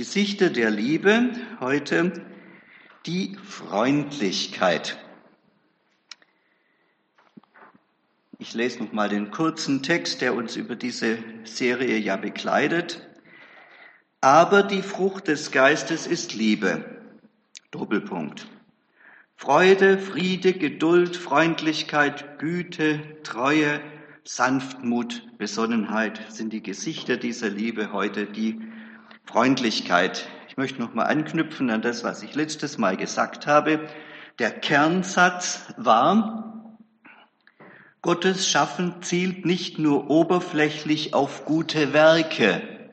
Gesichter der Liebe, heute die Freundlichkeit. Ich lese noch mal den kurzen Text, der uns über diese Serie ja begleitet. Aber die Frucht des Geistes ist Liebe. Doppelpunkt. Freude, Friede, Geduld, Freundlichkeit, Güte, Treue, Sanftmut, Besonnenheit sind die Gesichter dieser Liebe heute, die Freundlichkeit. Ich möchte noch mal anknüpfen an das, was ich letztes Mal gesagt habe. Der Kernsatz war, Gottes Schaffen zielt nicht nur oberflächlich auf gute Werke,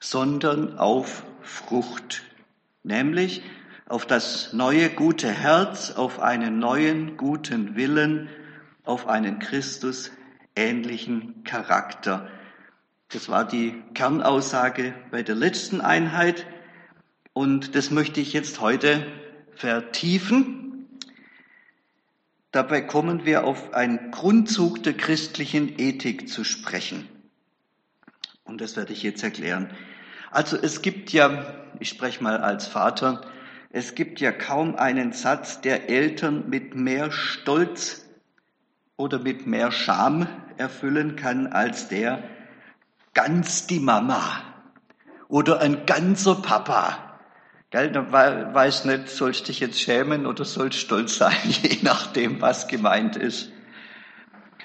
sondern auf Frucht, nämlich auf das neue gute Herz, auf einen neuen guten Willen, auf einen Christus ähnlichen Charakter. Das war die Kernaussage bei der letzten Einheit und das möchte ich jetzt heute vertiefen. Dabei kommen wir auf einen Grundzug der christlichen Ethik zu sprechen. Und das werde ich jetzt erklären. Also es gibt ja, ich spreche mal als Vater, es gibt ja kaum einen Satz, der Eltern mit mehr Stolz oder mit mehr Scham erfüllen kann als der, ganz die Mama oder ein ganzer Papa. Gell, da weiß nicht, sollst dich jetzt schämen oder sollst stolz sein, je nachdem, was gemeint ist.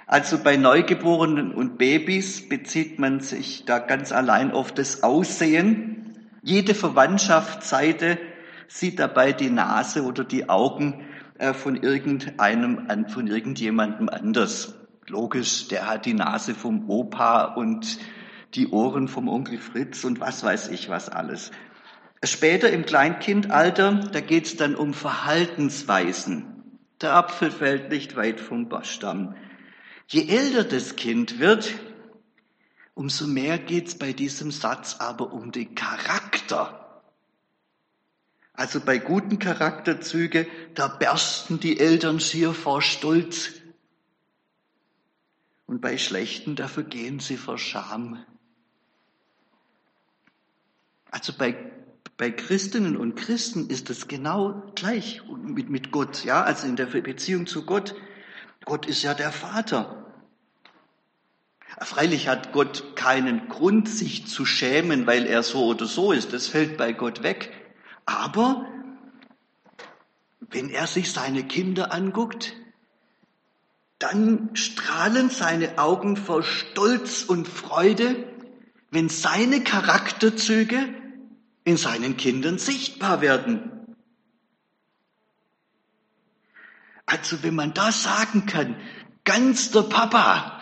Also bei Neugeborenen und Babys bezieht man sich da ganz allein auf das Aussehen. Jede Verwandtschaftsseite sieht dabei die Nase oder die Augen äh, von irgendeinem, von irgendjemandem anders. Logisch, der hat die Nase vom Opa und die Ohren vom Onkel Fritz und was weiß ich was alles. Später im Kleinkindalter, da geht es dann um Verhaltensweisen. Der Apfel fällt nicht weit vom Bastamm. Je älter das Kind wird, umso mehr geht es bei diesem Satz aber um den Charakter. Also bei guten Charakterzüge, da bersten die Eltern schier vor Stolz. Und bei schlechten, da vergehen sie vor Scham. Also bei, bei Christinnen und Christen ist es genau gleich mit, mit Gott, ja, also in der Beziehung zu Gott. Gott ist ja der Vater. Freilich hat Gott keinen Grund, sich zu schämen, weil er so oder so ist. Das fällt bei Gott weg. Aber wenn er sich seine Kinder anguckt, dann strahlen seine Augen vor Stolz und Freude, wenn seine Charakterzüge in seinen Kindern sichtbar werden. Also wenn man da sagen kann, ganz der Papa,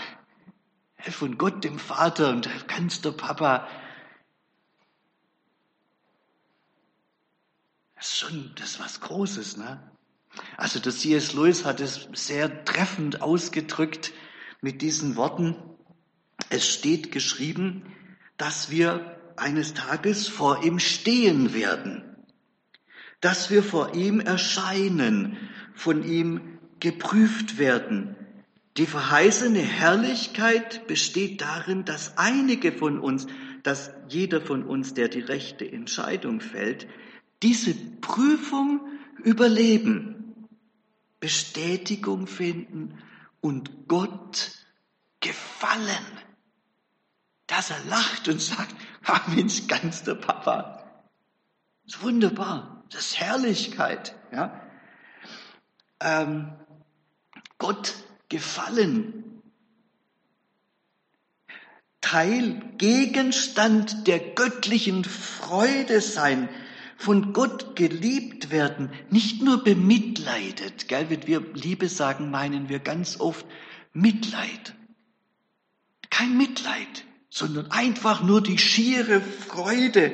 von Gott dem Vater und ganz der Papa, das ist schon, das ist was Großes, ne? Also der C.S. Lewis hat es sehr treffend ausgedrückt mit diesen Worten. Es steht geschrieben, dass wir eines Tages vor ihm stehen werden, dass wir vor ihm erscheinen von ihm geprüft werden. Die verheißene Herrlichkeit besteht darin, dass einige von uns, dass jeder von uns, der die rechte Entscheidung fällt, diese Prüfung überleben, Bestätigung finden und Gott gefallen. Dass er lacht und sagt, ah Mensch, ganz der Papa. Das ist wunderbar. Das ist Herrlichkeit. Ja? ähm, Gott gefallen. Teil, Gegenstand der göttlichen Freude sein, von Gott geliebt werden, nicht nur bemitleidet. Gell? Wenn wir Liebe sagen, meinen wir ganz oft Mitleid. Kein Mitleid, sondern einfach nur die schiere Freude.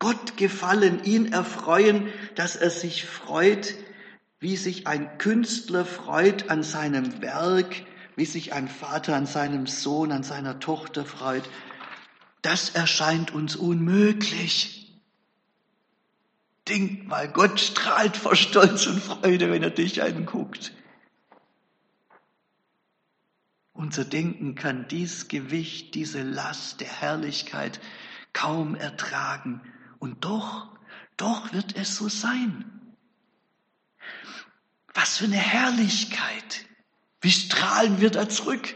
Gott gefallen, ihn erfreuen, dass er sich freut, wie sich ein Künstler freut an seinem Werk, wie sich ein Vater an seinem Sohn, an seiner Tochter freut, das erscheint uns unmöglich. Denk mal, Gott strahlt vor Stolz und Freude, wenn er dich anguckt. Unser Denken kann dies Gewicht, diese Last der Herrlichkeit kaum ertragen. Und doch, doch wird es so sein. Was für eine Herrlichkeit. Wie strahlen wir da zurück?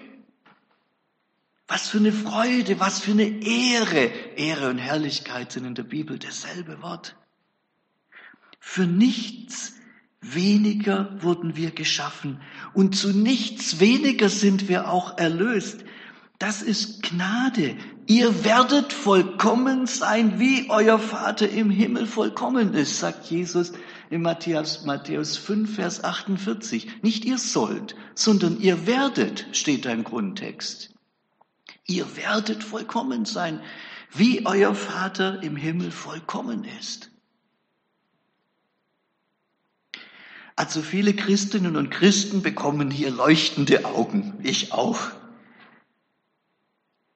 Was für eine Freude, was für eine Ehre. Ehre und Herrlichkeit sind in der Bibel dasselbe Wort. Für nichts weniger wurden wir geschaffen und zu nichts weniger sind wir auch erlöst. Das ist Gnade. Ihr werdet vollkommen sein, wie euer Vater im Himmel vollkommen ist, sagt Jesus in Matthäus, Matthäus 5, Vers 48. Nicht ihr sollt, sondern ihr werdet, steht da im Grundtext. Ihr werdet vollkommen sein, wie euer Vater im Himmel vollkommen ist. Also viele Christinnen und Christen bekommen hier leuchtende Augen, ich auch.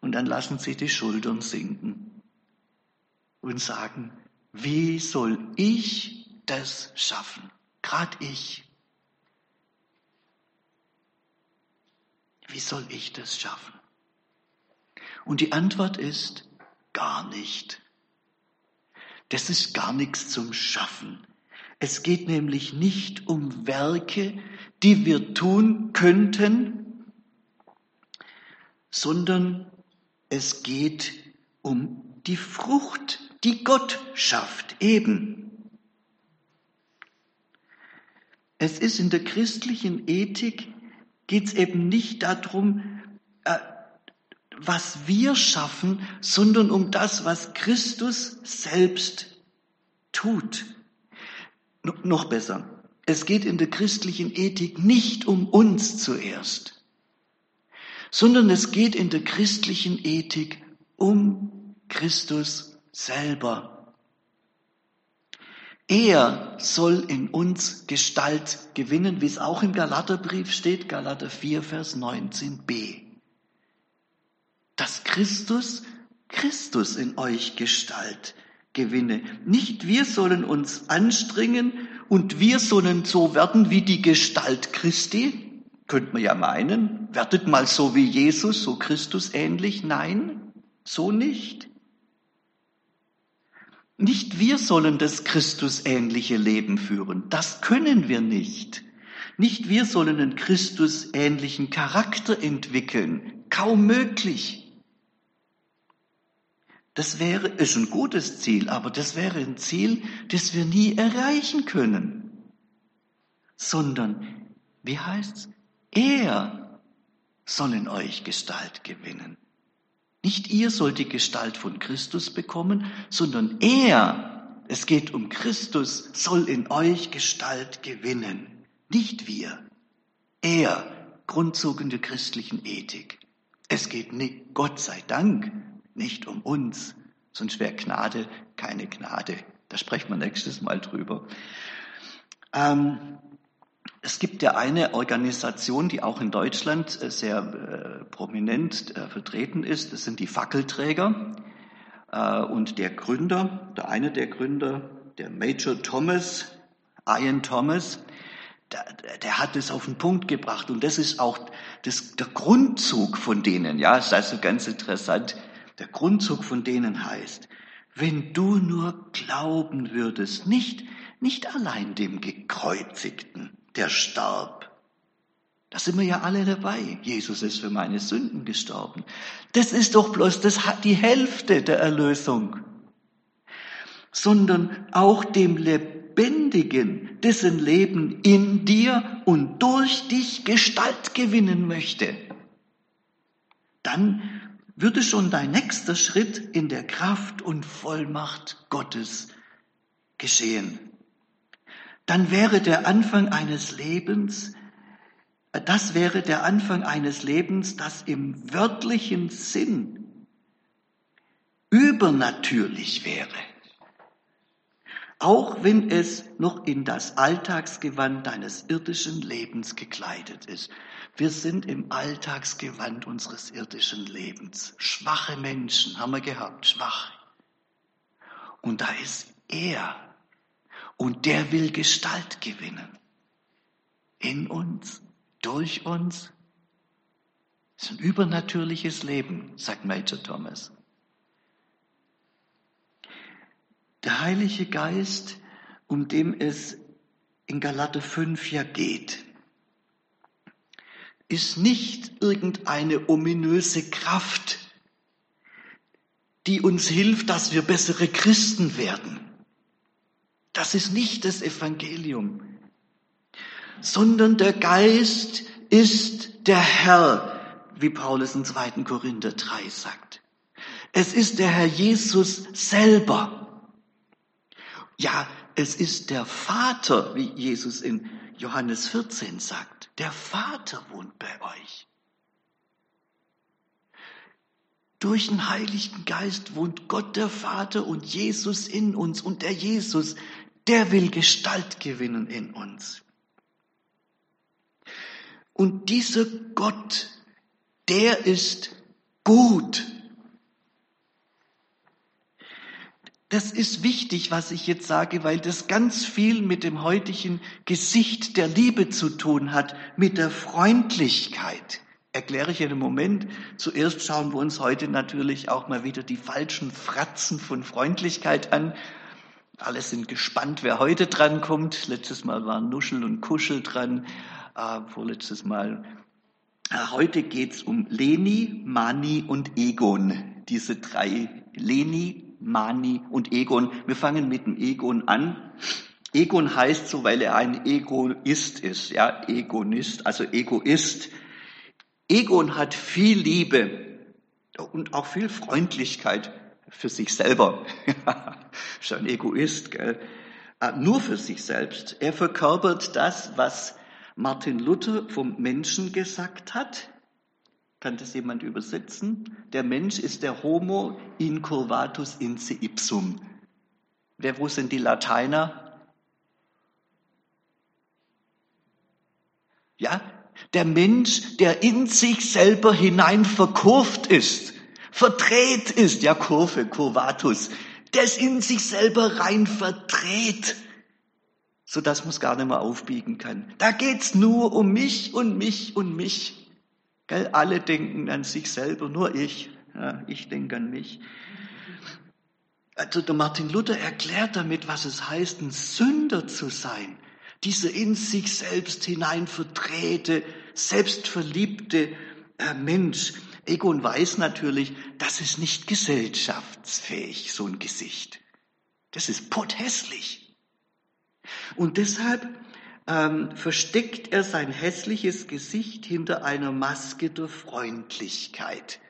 Und dann lassen sie die Schultern sinken und sagen, wie soll ich das schaffen? Gerade ich. Wie soll ich das schaffen? Und die Antwort ist gar nicht. Das ist gar nichts zum Schaffen. Es geht nämlich nicht um Werke, die wir tun könnten, sondern es geht um die Frucht, die Gott schafft, eben. Es ist in der christlichen Ethik, geht es eben nicht darum, äh, was wir schaffen, sondern um das, was Christus selbst tut. Noch besser, es geht in der christlichen Ethik nicht um uns zuerst, sondern es geht in der christlichen Ethik um Christus selber. Er soll in uns Gestalt gewinnen, wie es auch im Galaterbrief steht, Galater 4, Vers 19b dass Christus, Christus in euch Gestalt gewinne. Nicht wir sollen uns anstrengen und wir sollen so werden wie die Gestalt Christi. Könnte man ja meinen, werdet mal so wie Jesus, so Christus ähnlich. Nein, so nicht. Nicht wir sollen das Christusähnliche Leben führen. Das können wir nicht. Nicht wir sollen einen Christusähnlichen Charakter entwickeln. Kaum möglich. Das wäre, ist ein gutes Ziel, aber das wäre ein Ziel, das wir nie erreichen können. Sondern, wie heißt's? Er soll in euch Gestalt gewinnen. Nicht ihr sollt die Gestalt von Christus bekommen, sondern er, es geht um Christus, soll in euch Gestalt gewinnen. Nicht wir. Er, Grundzug der christlichen Ethik. Es geht nicht, Gott sei Dank, nicht um uns, sonst wäre Gnade keine Gnade. Da sprechen wir nächstes Mal drüber. Ähm, es gibt ja eine Organisation, die auch in Deutschland äh, sehr äh, prominent äh, vertreten ist. Das sind die Fackelträger. Äh, und der Gründer, der eine der Gründer, der Major Thomas, Ian Thomas, der, der hat es auf den Punkt gebracht. Und das ist auch das, der Grundzug von denen. Ja, ist also ganz interessant. Der Grundzug von denen heißt, wenn du nur glauben würdest, nicht, nicht allein dem Gekreuzigten, der starb. Da sind wir ja alle dabei. Jesus ist für meine Sünden gestorben. Das ist doch bloß das die Hälfte der Erlösung. Sondern auch dem Lebendigen, dessen Leben in dir und durch dich Gestalt gewinnen möchte. Dann würde schon dein nächster Schritt in der Kraft und Vollmacht Gottes geschehen. Dann wäre der Anfang eines Lebens, das wäre der Anfang eines Lebens, das im wörtlichen Sinn übernatürlich wäre. Auch wenn es noch in das Alltagsgewand deines irdischen Lebens gekleidet ist. Wir sind im Alltagsgewand unseres irdischen Lebens. Schwache Menschen haben wir gehabt, schwach. Und da ist er. Und der will Gestalt gewinnen. In uns, durch uns. Das ist ein übernatürliches Leben, sagt Major Thomas. Der Heilige Geist, um dem es in Galater 5 ja geht, ist nicht irgendeine ominöse Kraft, die uns hilft, dass wir bessere Christen werden. Das ist nicht das Evangelium, sondern der Geist ist der Herr, wie Paulus in 2. Korinther 3 sagt. Es ist der Herr Jesus selber. Ja, es ist der Vater, wie Jesus in Johannes 14 sagt. Der Vater wohnt bei euch. Durch den Heiligen Geist wohnt Gott der Vater und Jesus in uns. Und der Jesus, der will Gestalt gewinnen in uns. Und dieser Gott, der ist gut. Das ist wichtig, was ich jetzt sage, weil das ganz viel mit dem heutigen Gesicht der Liebe zu tun hat, mit der Freundlichkeit. Erkläre ich in einem Moment. Zuerst schauen wir uns heute natürlich auch mal wieder die falschen Fratzen von Freundlichkeit an. Alle sind gespannt, wer heute dran kommt. Letztes Mal waren Nuschel und Kuschel dran. Äh, vorletztes Mal. Äh, heute geht's um Leni, Mani und Egon. Diese drei. Leni, Mani und Egon. Wir fangen mit dem Egon an. Egon heißt so, weil er ein Egoist ist, ja, Egonist, also Egoist. Egon hat viel Liebe und auch viel Freundlichkeit für sich selber. ist ein Egoist, gell? Äh, nur für sich selbst. Er verkörpert das, was Martin Luther vom Menschen gesagt hat. Kann das jemand übersetzen? Der Mensch ist der Homo incurvatus in se ipsum. Wer, wo sind die Lateiner? Ja, der Mensch, der in sich selber hinein verkurvt ist, verdreht ist, ja, Kurve, Curvatus, der es in sich selber rein verdreht, so dass man es gar nicht mehr aufbiegen kann. Da geht's nur um mich und mich und mich. Gell? Alle denken an sich selber, nur ich. Ja, ich denke an mich. Also der Martin Luther erklärt damit, was es heißt, ein Sünder zu sein. Dieser in sich selbst hinein verdrehte, selbstverliebte äh, Mensch. Egon weiß natürlich, das ist nicht gesellschaftsfähig, so ein Gesicht. Das ist pothässlich. Und deshalb ähm, versteckt er sein hässliches Gesicht hinter einer Maske der Freundlichkeit.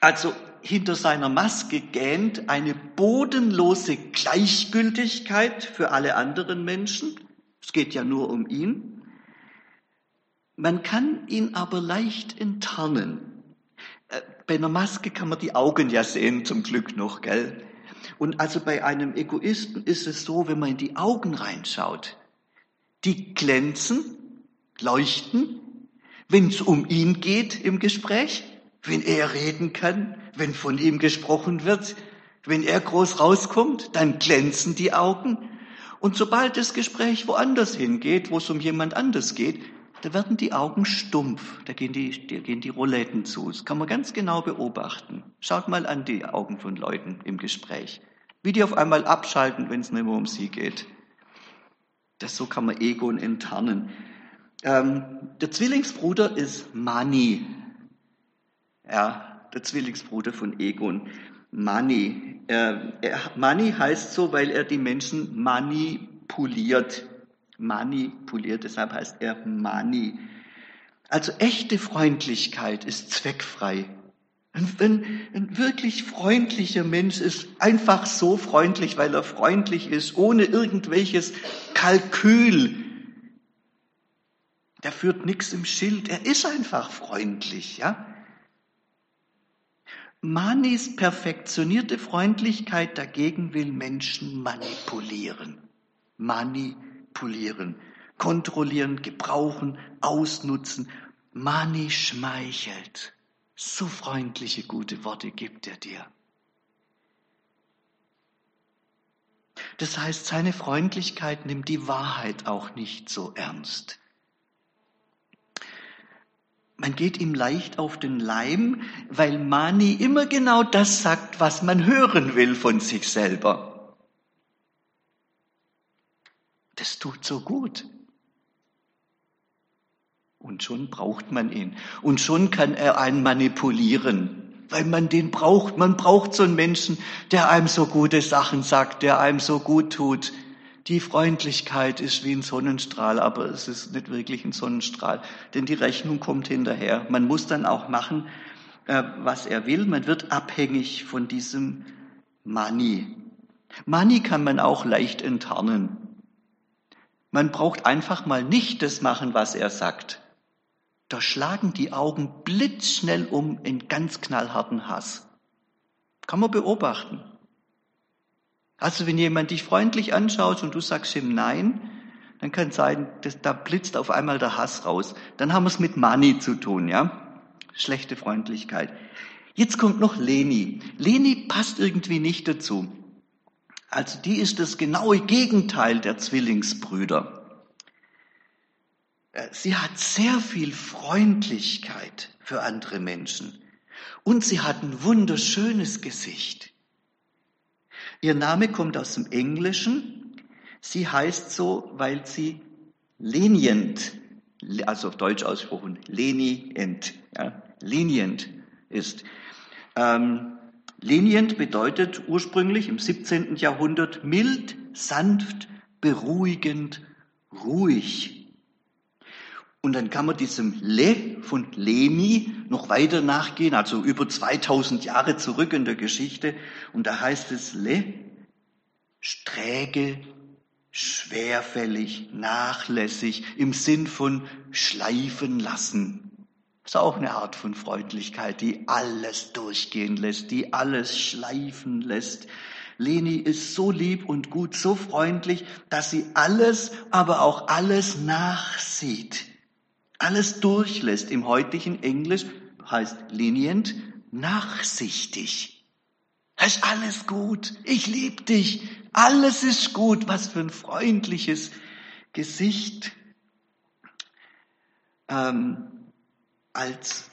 Also hinter seiner Maske gähnt eine bodenlose Gleichgültigkeit für alle anderen Menschen. Es geht ja nur um ihn. Man kann ihn aber leicht enttarnen. Äh, bei einer Maske kann man die Augen ja sehen, zum Glück noch, gell? Und also bei einem Egoisten ist es so, wenn man in die Augen reinschaut, die glänzen, leuchten, wenn es um ihn geht im Gespräch, wenn er reden kann, wenn von ihm gesprochen wird, wenn er groß rauskommt, dann glänzen die Augen. Und sobald das Gespräch woanders hingeht, wo es um jemand anders geht, da werden die Augen stumpf, da gehen die, da gehen die Rouletten zu. Das kann man ganz genau beobachten. Schaut mal an die Augen von Leuten im Gespräch. Wie die auf einmal abschalten, wenn es nicht mehr um sie geht. Das, so kann man Egon enttarnen. Ähm, der Zwillingsbruder ist Mani. Ja, der Zwillingsbruder von Egon. Mani. Äh, Mani heißt so, weil er die Menschen manipuliert manipuliert, deshalb heißt er Mani. Also echte Freundlichkeit ist zweckfrei. Ein, ein, wirklich freundlicher Mensch ist einfach so freundlich, weil er freundlich ist, ohne irgendwelches Kalkül. Der führt nichts im Schild, er ist einfach freundlich, ja. Manis perfektionierte Freundlichkeit dagegen will Menschen manipulieren. Manipulieren manipulieren, kontrollieren, gebrauchen, ausnutzen. Mani schmeichelt. So freundliche, gute Worte gibt er dir. Das heißt, seine Freundlichkeit nimmt die Wahrheit auch nicht so ernst. Man geht ihm leicht auf den Leim, weil Mani immer genau das sagt, was man hören will von sich selber. Das tut so gut. Und schon braucht man ihn. Und schon kann er einen manipulieren, weil man den braucht. Man braucht so einen Menschen, der einem so gute Sachen sagt, der einem so gut tut. Die Freundlichkeit ist wie ein Sonnenstrahl, aber es ist nicht wirklich ein Sonnenstrahl, denn die Rechnung kommt hinterher. Man muss dann auch machen, äh, was er will. Man wird abhängig von diesem Money. Money kann man auch leicht enttarnen. Man braucht einfach mal nicht das machen, was er sagt. Da schlagen die Augen blitzschnell um in ganz knallharten Hass. Kann man beobachten. Also wenn jemand dich freundlich anschaut und du sagst ihm Nein, dann kann sein, dass da blitzt auf einmal der Hass raus. Dann haben wir es mit Mani zu tun, ja? Schlechte Freundlichkeit. Jetzt kommt noch Leni. Leni passt irgendwie nicht dazu. Also die ist das genaue Gegenteil der Zwillingsbrüder. Äh, sie hat sehr viel Freundlichkeit für andere Menschen und sie hat ein wunderschönes Gesicht. Ihr Name kommt aus dem Englischen. Sie heißt so, weil sie lenient, also auf Deutsch ausgesprochen, lenient, ja, lenient ist. Ähm, lenient bedeutet ursprünglich im 17. Jahrhundert mild, sanft, beruhigend, ruhig. Und dann kann man diesem Le von Leni noch weiter nachgehen, also über 2000 Jahre zurück in der Geschichte. Und da heißt es Le, sträge, schwerfällig, nachlässig, im Sinn von schleifen lassen. Ist auch eine Art von Freundlichkeit, die alles durchgehen lässt, die alles schleifen lässt. Leni ist so lieb und gut, so freundlich, dass sie alles, aber auch alles nachsieht alles durchlässt. Im heutigen Englisch heißt lenient nachsichtig. Das ist alles gut. Ich liebe dich. Alles ist gut. Was für ein freundliches Gesicht. Ähm, als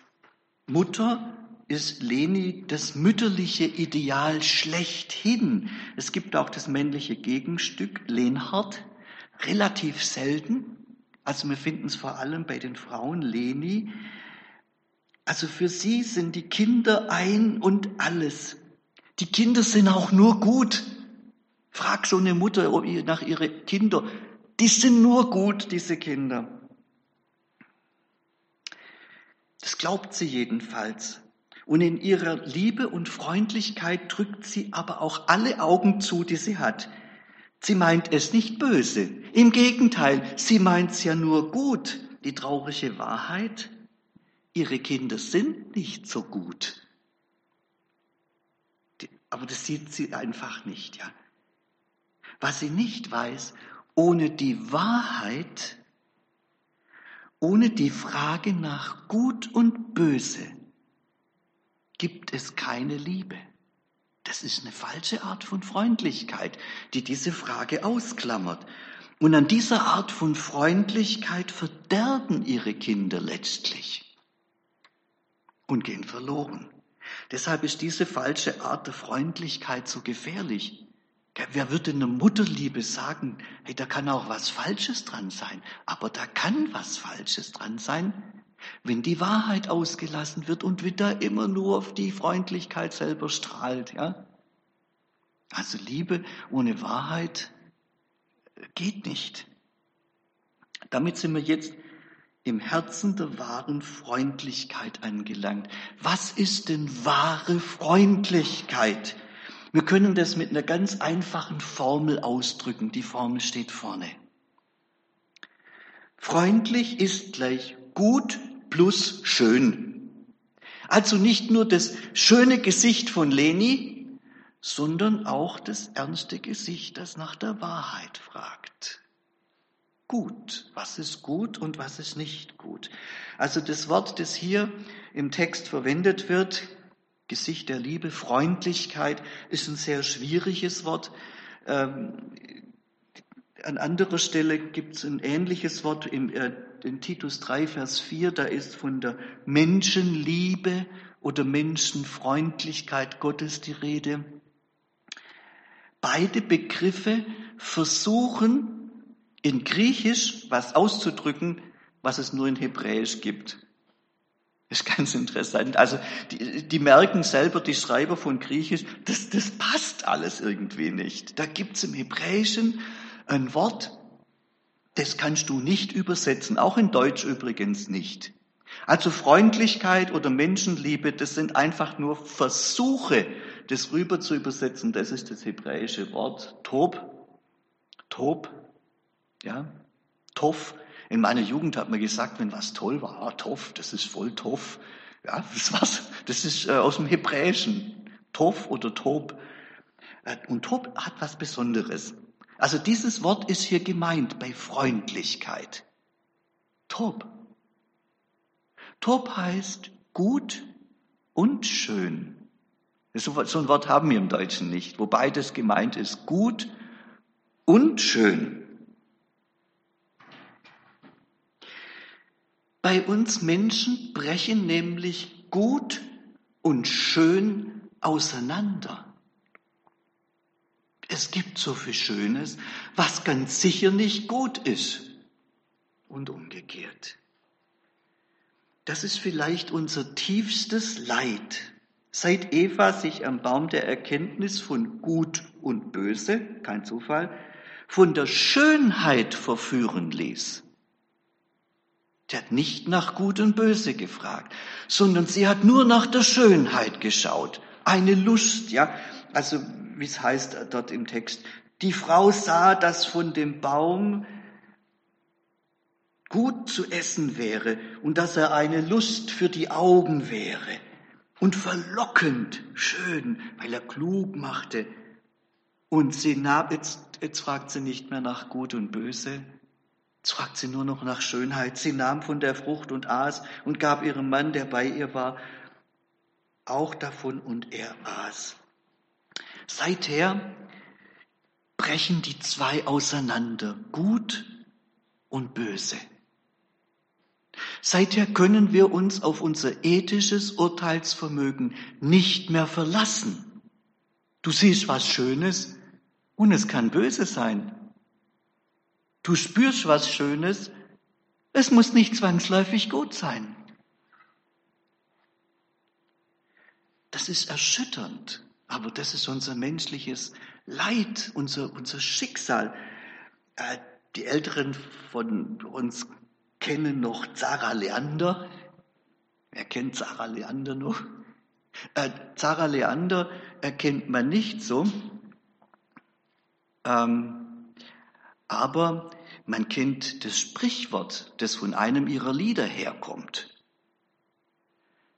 Mutter ist Leni das mütterliche Ideal schlechthin. Es gibt auch das männliche Gegenstück, Lenhard, relativ selten. Also wir finden es vor allem bei den Frauen Leni. Also für sie sind die Kinder ein und alles. Die Kinder sind auch nur gut. Frag so eine Mutter nach ihren Kindern. Die sind nur gut, diese Kinder. Das glaubt sie jedenfalls. Und in ihrer Liebe und Freundlichkeit drückt sie aber auch alle Augen zu, die sie hat. Sie meint es nicht böse. Im Gegenteil, sie meint es ja nur gut. Die traurige Wahrheit, ihre Kinder sind nicht so gut. Aber das sieht sie einfach nicht, ja. Was sie nicht weiß, ohne die Wahrheit, ohne die Frage nach Gut und Böse gibt es keine Liebe. Das ist eine falsche Art von Freundlichkeit, die diese Frage ausklammert. Und an dieser Art von Freundlichkeit verderben ihre Kinder letztlich und gehen verloren. Deshalb ist diese falsche Art der Freundlichkeit so gefährlich. Wer würde in der Mutterliebe sagen, hey, da kann auch was Falsches dran sein, aber da kann was Falsches dran sein, wenn die Wahrheit ausgelassen wird und wieder immer nur auf die Freundlichkeit selber strahlt, ja. Also Liebe ohne Wahrheit geht nicht. Damit sind wir jetzt im Herzen der wahren Freundlichkeit angelangt. Was ist denn wahre Freundlichkeit? Wir können das mit einer ganz einfachen Formel ausdrücken. Die Formel steht vorne. Freundlich ist gleich gut plus schön. Also nicht nur das schöne Gesicht von Leni, sondern auch das ernste Gesicht, das nach der Wahrheit fragt. Gut, was ist gut und was ist nicht gut? Also das Wort, das hier im Text verwendet wird, Gesicht der Liebe, Freundlichkeit, ist ein sehr schwieriges Wort. Ähm, an anderer Stelle gibt es ein ähnliches Wort im äh, in Titus 3, Vers 4, da ist von der Menschenliebe oder Menschenfreundlichkeit Gottes die Rede. Beide Begriffe versuchen in Griechisch was auszudrücken, was es nur in Hebräisch gibt. Ist ganz interessant. Also die, die merken selber, die Schreiber von Griechisch, das, das passt alles irgendwie nicht. Da gibt's im Hebräischen ein Wort, das kannst du nicht übersetzen, auch in Deutsch übrigens nicht. Also Freundlichkeit oder Menschenliebe, das sind einfach nur Versuche, das rüber zu übersetzen. Das ist das hebräische Wort Tob. Tob, ja, Tof. In meiner Jugend hat man gesagt, wenn was toll war, ah, Tof, das ist voll Tof. Ja, das war's. Das ist äh, aus dem Hebräischen. Tof oder Tob. Äh, und Tob hat was Besonderes. Also dieses Wort ist hier gemeint bei Freundlichkeit. Tob. Tob heißt gut und schön. So ein Wort haben wir im Deutschen nicht, wo beides gemeint ist. Gut und schön. Bei uns Menschen brechen nämlich gut und schön auseinander. Es gibt so viel Schönes, was ganz sicher nicht gut ist. Und umgekehrt. Das ist vielleicht unser tiefstes Leid. Seit Eva sich am Baum der Erkenntnis von Gut und Böse, kein Zufall, von der Schönheit verführen ließ. Sie hat nicht nach Gut und Böse gefragt, sondern sie hat nur nach der Schönheit geschaut. Eine Lust, ja. Also, wie es heißt dort im Text. Die Frau sah, dass von dem Baum gut zu essen wäre und dass er eine Lust für die Augen wäre und verlockend schön, weil er klug machte. Und sie nahm, jetzt, jetzt fragt sie nicht mehr nach Gut und Böse, fragt sie nur noch nach Schönheit. Sie nahm von der Frucht und aß und gab ihrem Mann, der bei ihr war, auch davon und er aß. Seither brechen die zwei auseinander, gut und böse. Seither können wir uns auf unser ethisches Urteilsvermögen nicht mehr verlassen. Du siehst was Schönes und es kann böse sein. Du spürst was Schönes. Es muss nicht zwangsläufig gut sein. Das ist erschütternd, aber das ist unser menschliches Leid, unser, unser Schicksal. Äh, die Älteren von uns kennen noch Zara Leander. Wer kennt Zara Leander noch? Äh, Zara Leander erkennt man nicht so. Ähm, aber man kennt das Sprichwort, das von einem ihrer Lieder herkommt.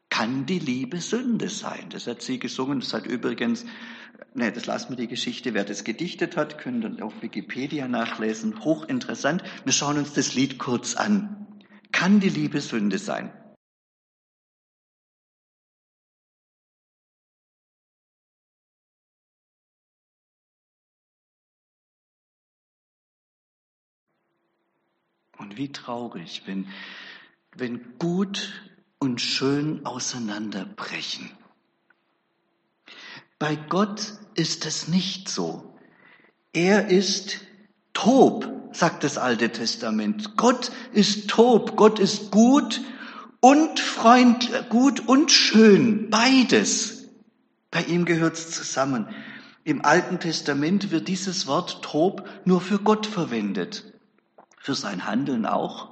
Kann die Liebe Sünde sein? Das hat sie gesungen. Das hat übrigens, ne, das lassen wir die Geschichte. Wer das gedichtet hat, können dann auf Wikipedia nachlesen. Hochinteressant. Wir schauen uns das Lied kurz an. Kann die Liebe Sünde sein? Und wie traurig, wenn, wenn gut und schön auseinanderbrechen. Bei Gott ist es nicht so. Er ist Tob, sagt das Alte Testament. Gott ist Tob, Gott ist gut und Freund, gut und schön, beides. Bei ihm gehört's zusammen. Im Alten Testament wird dieses Wort Tob nur für Gott verwendet für sein Handeln auch.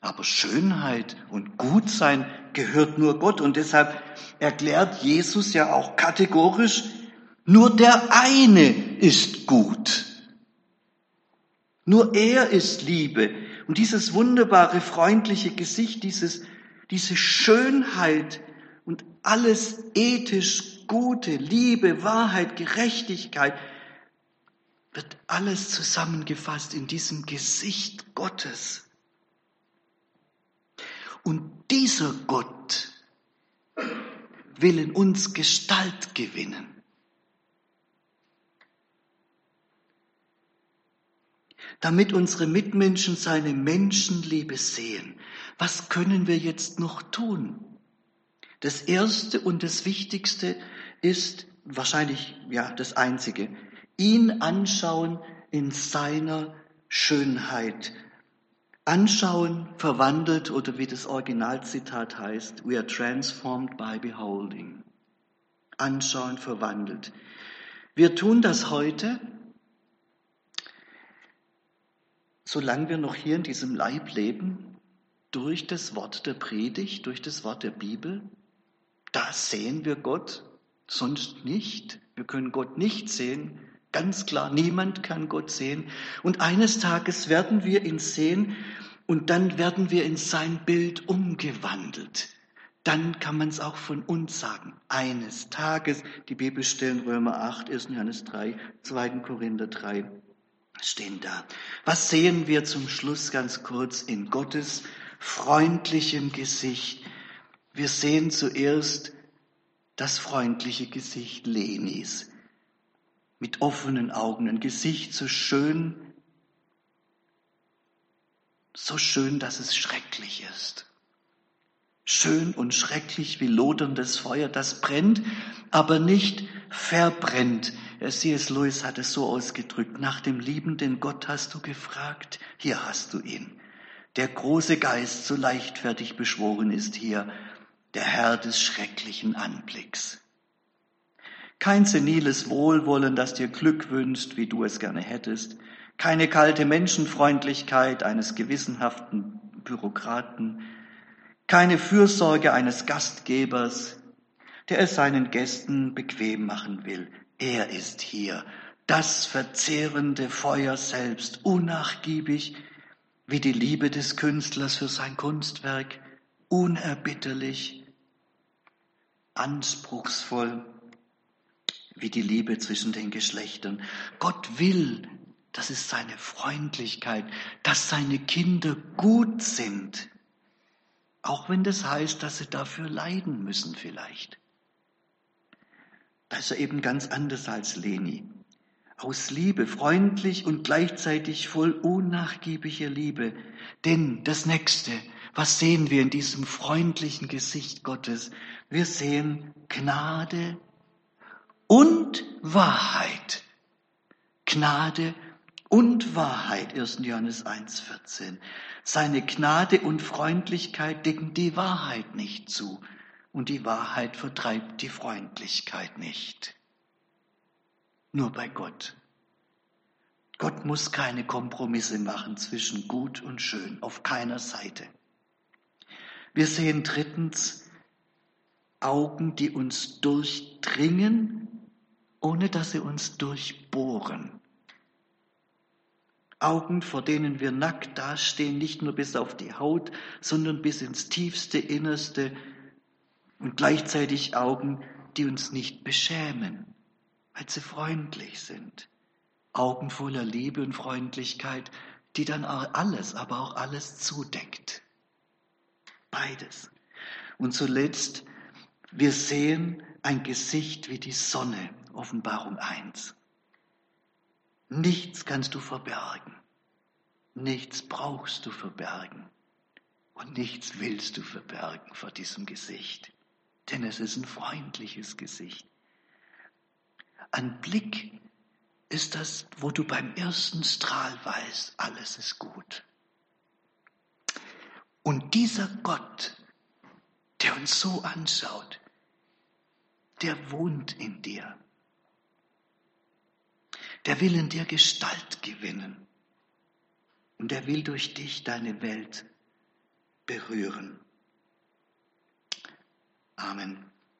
Aber Schönheit und Gutsein gehört nur Gott und deshalb erklärt Jesus ja auch kategorisch, nur der eine ist gut. Nur er ist Liebe. Und dieses wunderbare, freundliche Gesicht, dieses, diese Schönheit und alles ethisch Gute, Liebe, Wahrheit, Gerechtigkeit, wird alles zusammengefasst in diesem Gesicht Gottes. Und dieser Gott will in uns Gestalt gewinnen. damit unsere Mitmenschen seine Menschenliebe sehen. Was können wir jetzt noch tun? Das Erste und das Wichtigste ist wahrscheinlich ja das Einzige, ihn anschauen in seiner Schönheit. Anschauen, verwandelt oder wie das Originalzitat heißt, we are transformed by beholding. Anschauen, verwandelt. Wir tun das heute, solange wir noch hier in diesem Leib leben, durch das Wort der Predigt, durch das Wort der Bibel. Da sehen wir Gott, sonst nicht. Wir können Gott nicht sehen, Ganz klar, niemand kann Gott sehen. Und eines Tages werden wir ihn sehen und dann werden wir in sein Bild umgewandelt. Dann kann man es auch von uns sagen. Eines Tages, die Bibelstellen Römer 8, 1. Johannes 3, 2. Korinther 3 stehen da. Was sehen wir zum Schluss ganz kurz in Gottes freundlichem Gesicht? Wir sehen zuerst das freundliche Gesicht Lenis mit offenen Augen, ein Gesicht so schön, so schön, dass es schrecklich ist. Schön und schrecklich wie loderndes Feuer, das brennt, aber nicht verbrennt. C.S. Lewis hat es so ausgedrückt, nach dem liebenden Gott hast du gefragt, hier hast du ihn. Der große Geist, so leichtfertig beschworen ist hier, der Herr des schrecklichen Anblicks. Kein seniles Wohlwollen, das dir Glück wünscht, wie du es gerne hättest. Keine kalte Menschenfreundlichkeit eines gewissenhaften Bürokraten. Keine Fürsorge eines Gastgebers, der es seinen Gästen bequem machen will. Er ist hier, das verzehrende Feuer selbst, unnachgiebig wie die Liebe des Künstlers für sein Kunstwerk, unerbitterlich, anspruchsvoll wie die Liebe zwischen den Geschlechtern. Gott will, das ist seine Freundlichkeit, dass seine Kinder gut sind. Auch wenn das heißt, dass sie dafür leiden müssen vielleicht. Da ist er eben ganz anders als Leni. Aus Liebe, freundlich und gleichzeitig voll unnachgiebiger Liebe. Denn das Nächste, was sehen wir in diesem freundlichen Gesicht Gottes? Wir sehen Gnade und Wahrheit. Gnade und Wahrheit, 1. Johannes 1.14. Seine Gnade und Freundlichkeit decken die Wahrheit nicht zu und die Wahrheit vertreibt die Freundlichkeit nicht. Nur bei Gott. Gott muss keine Kompromisse machen zwischen gut und schön, auf keiner Seite. Wir sehen drittens Augen, die uns durchdringen ohne dass sie uns durchbohren. Augen, vor denen wir nackt dastehen, nicht nur bis auf die Haut, sondern bis ins tiefste Innerste und gleichzeitig Augen, die uns nicht beschämen, weil sie freundlich sind. Augen voller Liebe und Freundlichkeit, die dann alles, aber auch alles zudeckt. Beides. Und zuletzt, wir sehen ein Gesicht wie die Sonne, Offenbarung 1. Nichts kannst du verbergen. Nichts brauchst du verbergen. Und nichts willst du verbergen vor diesem Gesicht. Denn es ist ein freundliches Gesicht. Ein Blick ist das, wo du beim ersten Strahl weißt, alles ist gut. Und dieser Gott, der uns so anschaut, der wohnt in dir der will in dir Gestalt gewinnen. Und er will durch dich deine Welt berühren. Amen.